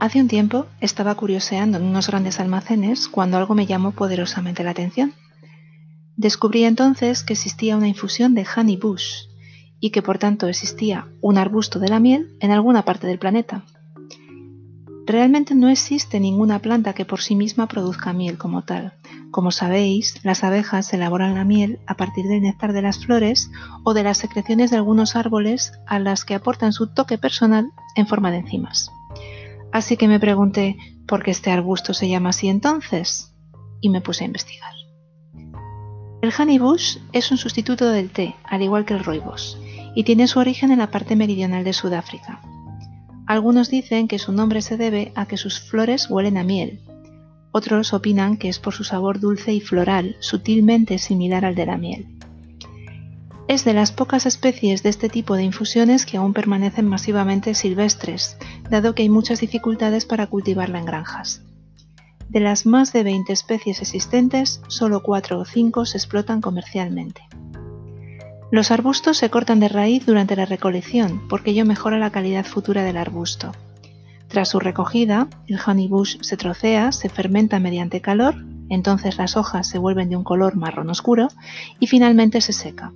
Hace un tiempo estaba curioseando en unos grandes almacenes cuando algo me llamó poderosamente la atención. Descubrí entonces que existía una infusión de honey bush y que por tanto existía un arbusto de la miel en alguna parte del planeta. Realmente no existe ninguna planta que por sí misma produzca miel como tal. Como sabéis, las abejas elaboran la miel a partir del néctar de las flores o de las secreciones de algunos árboles a las que aportan su toque personal en forma de enzimas. Así que me pregunté por qué este arbusto se llama así entonces y me puse a investigar. El honeybush es un sustituto del té, al igual que el rooibos, y tiene su origen en la parte meridional de Sudáfrica. Algunos dicen que su nombre se debe a que sus flores huelen a miel. Otros opinan que es por su sabor dulce y floral, sutilmente similar al de la miel. Es de las pocas especies de este tipo de infusiones que aún permanecen masivamente silvestres, dado que hay muchas dificultades para cultivarla en granjas. De las más de 20 especies existentes, solo 4 o 5 se explotan comercialmente. Los arbustos se cortan de raíz durante la recolección porque ello mejora la calidad futura del arbusto. Tras su recogida, el honeybush se trocea, se fermenta mediante calor, entonces las hojas se vuelven de un color marrón oscuro y finalmente se seca.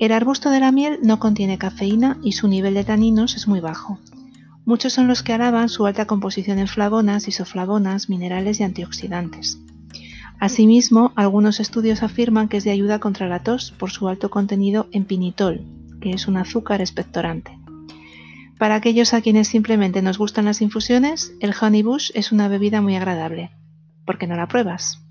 El arbusto de la miel no contiene cafeína y su nivel de taninos es muy bajo. Muchos son los que alaban su alta composición en flavonas, isoflavonas, minerales y antioxidantes. Asimismo, algunos estudios afirman que es de ayuda contra la tos por su alto contenido en pinitol, que es un azúcar expectorante. Para aquellos a quienes simplemente nos gustan las infusiones, el honeybush es una bebida muy agradable. ¿Por qué no la pruebas?